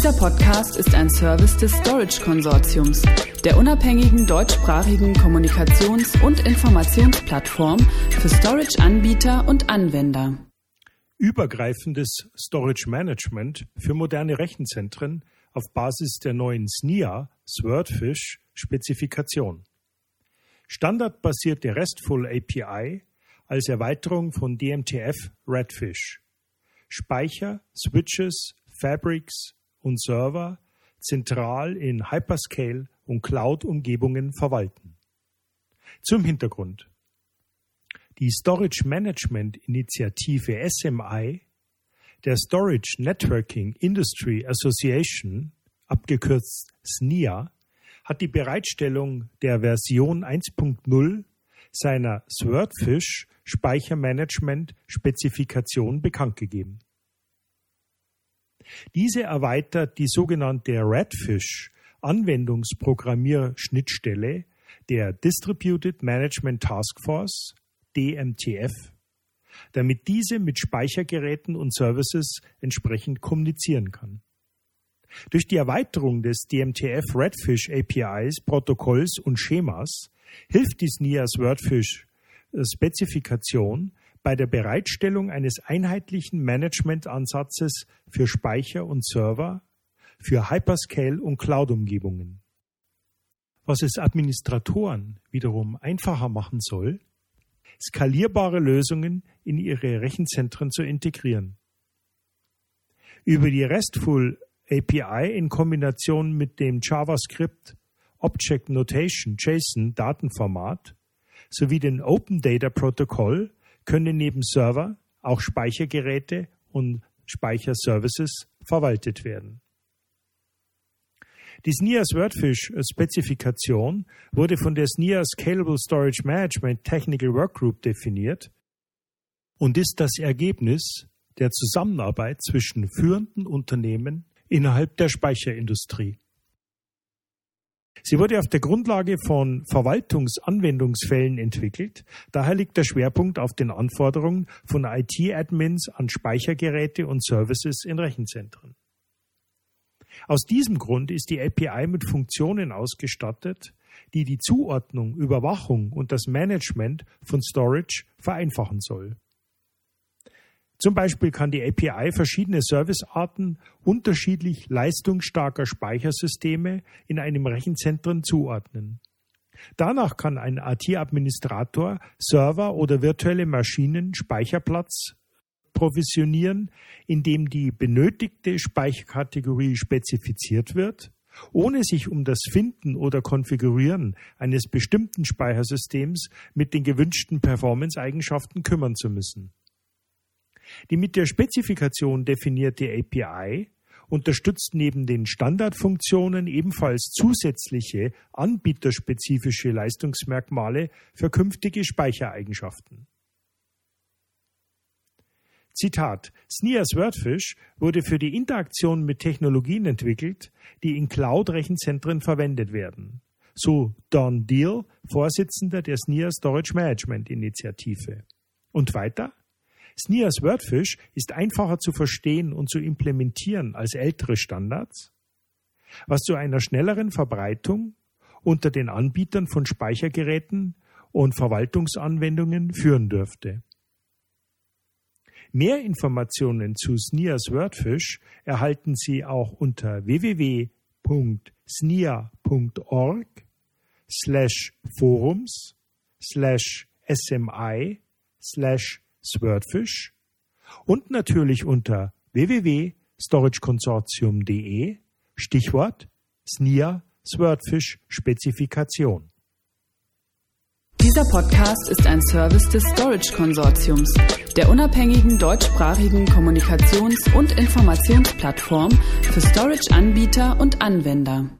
Dieser Podcast ist ein Service des Storage Konsortiums, der unabhängigen deutschsprachigen Kommunikations- und Informationsplattform für Storage-Anbieter und Anwender. Übergreifendes Storage Management für moderne Rechenzentren auf Basis der neuen SNIA Swordfish Spezifikation. Standardbasierte RESTful API als Erweiterung von DMTF Redfish. Speicher, Switches, Fabrics und Server zentral in Hyperscale und Cloud-Umgebungen verwalten. Zum Hintergrund. Die Storage Management Initiative SMI der Storage Networking Industry Association, abgekürzt SNIA, hat die Bereitstellung der Version 1.0 seiner Swordfish Speichermanagement Spezifikation bekannt gegeben. Diese erweitert die sogenannte Redfish Anwendungsprogrammierschnittstelle der Distributed Management Task Force DMTF, damit diese mit Speichergeräten und Services entsprechend kommunizieren kann. Durch die Erweiterung des DMTF Redfish APIs, Protokolls und Schemas hilft die SNIAS Wordfish Spezifikation bei der Bereitstellung eines einheitlichen Managementansatzes für Speicher und Server, für Hyperscale und Cloud-Umgebungen. Was es Administratoren wiederum einfacher machen soll, skalierbare Lösungen in ihre Rechenzentren zu integrieren. Über die RESTful API in Kombination mit dem JavaScript Object Notation JSON Datenformat sowie den Open Data Protocol können neben Server auch Speichergeräte und Speicherservices verwaltet werden. Die SNIA Swordfish Spezifikation wurde von der SNIA Scalable Storage Management Technical Workgroup definiert und ist das Ergebnis der Zusammenarbeit zwischen führenden Unternehmen innerhalb der Speicherindustrie. Sie wurde auf der Grundlage von Verwaltungsanwendungsfällen entwickelt. Daher liegt der Schwerpunkt auf den Anforderungen von IT-Admins an Speichergeräte und Services in Rechenzentren. Aus diesem Grund ist die API mit Funktionen ausgestattet, die die Zuordnung, Überwachung und das Management von Storage vereinfachen soll. Zum Beispiel kann die API verschiedene Servicearten unterschiedlich leistungsstarker Speichersysteme in einem Rechenzentrum zuordnen. Danach kann ein IT-Administrator Server oder virtuelle Maschinen Speicherplatz provisionieren, indem die benötigte Speicherkategorie spezifiziert wird, ohne sich um das Finden oder Konfigurieren eines bestimmten Speichersystems mit den gewünschten Performance-Eigenschaften kümmern zu müssen. Die mit der Spezifikation definierte API unterstützt neben den Standardfunktionen ebenfalls zusätzliche anbieterspezifische Leistungsmerkmale für künftige Speichereigenschaften. Zitat SNIAS Wordfish wurde für die Interaktion mit Technologien entwickelt, die in Cloud-Rechenzentren verwendet werden. So Don Deal, Vorsitzender der SNIA Storage Management Initiative. Und weiter? SNIAS Wordfish ist einfacher zu verstehen und zu implementieren als ältere Standards, was zu einer schnelleren Verbreitung unter den Anbietern von Speichergeräten und Verwaltungsanwendungen führen dürfte. Mehr Informationen zu SNIAS Wordfish erhalten Sie auch unter www.snia.org slash forums slash smi slash Swordfish und natürlich unter www.storageconsortium.de Stichwort SNIA Swordfish Spezifikation. Dieser Podcast ist ein Service des Storage Konsortiums, der unabhängigen deutschsprachigen Kommunikations- und Informationsplattform für Storage-Anbieter und Anwender.